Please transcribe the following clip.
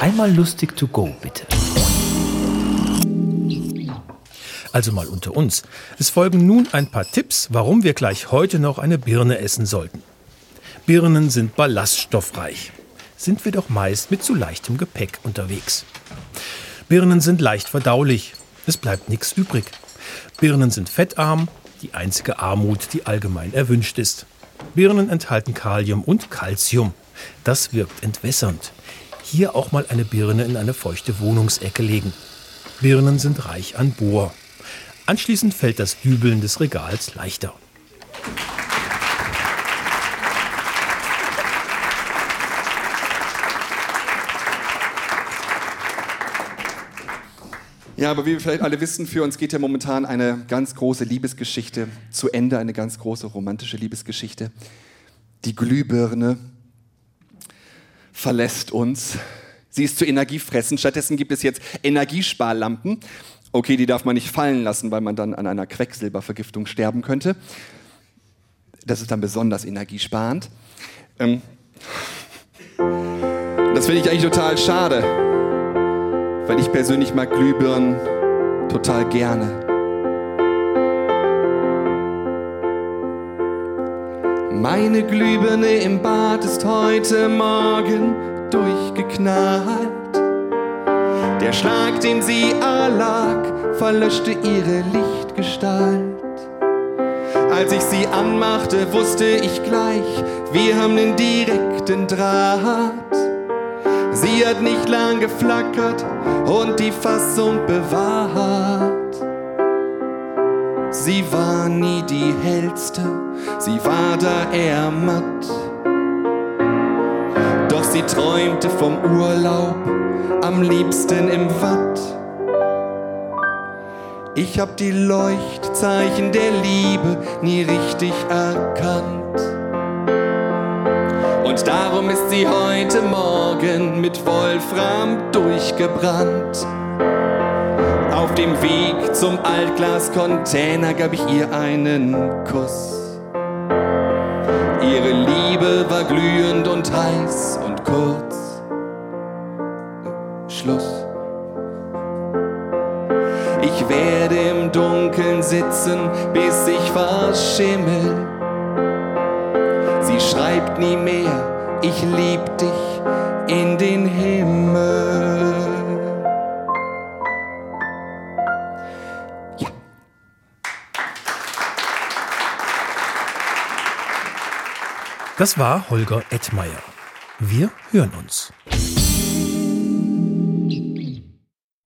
Einmal lustig to go, bitte. Also mal unter uns. Es folgen nun ein paar Tipps, warum wir gleich heute noch eine Birne essen sollten. Birnen sind ballaststoffreich. Sind wir doch meist mit zu leichtem Gepäck unterwegs. Birnen sind leicht verdaulich. Es bleibt nichts übrig. Birnen sind fettarm, die einzige Armut, die allgemein erwünscht ist. Birnen enthalten Kalium und Calcium. Das wirkt entwässernd. Hier auch mal eine Birne in eine feuchte Wohnungsecke legen. Birnen sind reich an Bohr. Anschließend fällt das Dübeln des Regals leichter. Ja, aber wie wir vielleicht alle wissen, für uns geht ja momentan eine ganz große Liebesgeschichte zu Ende, eine ganz große romantische Liebesgeschichte. Die Glühbirne verlässt uns. Sie ist zu Energiefressen. Stattdessen gibt es jetzt Energiesparlampen. Okay, die darf man nicht fallen lassen, weil man dann an einer Quecksilbervergiftung sterben könnte. Das ist dann besonders energiesparend. Ähm, das finde ich eigentlich total schade weil ich persönlich mag Glühbirnen total gerne. Meine Glühbirne im Bad ist heute Morgen durchgeknallt. Der Schlag, den sie erlag, verlöschte ihre Lichtgestalt. Als ich sie anmachte, wusste ich gleich, wir haben den direkten Draht. Sie hat nicht lang geflackert und die Fassung bewahrt. Sie war nie die hellste, sie war da eher matt. Doch sie träumte vom Urlaub, am liebsten im Watt. Ich hab die Leuchtzeichen der Liebe nie richtig erkannt. Und darum ist sie heute Morgen mit Wolfram durchgebrannt. Auf dem Weg zum Altglascontainer gab ich ihr einen Kuss. Ihre Liebe war glühend und heiß und kurz. Schluss. Ich werde im Dunkeln sitzen, bis ich verschimmel Sie schreibt nie mehr, ich lieb dich in den Himmel. Das war Holger Ettmeier. Wir hören uns.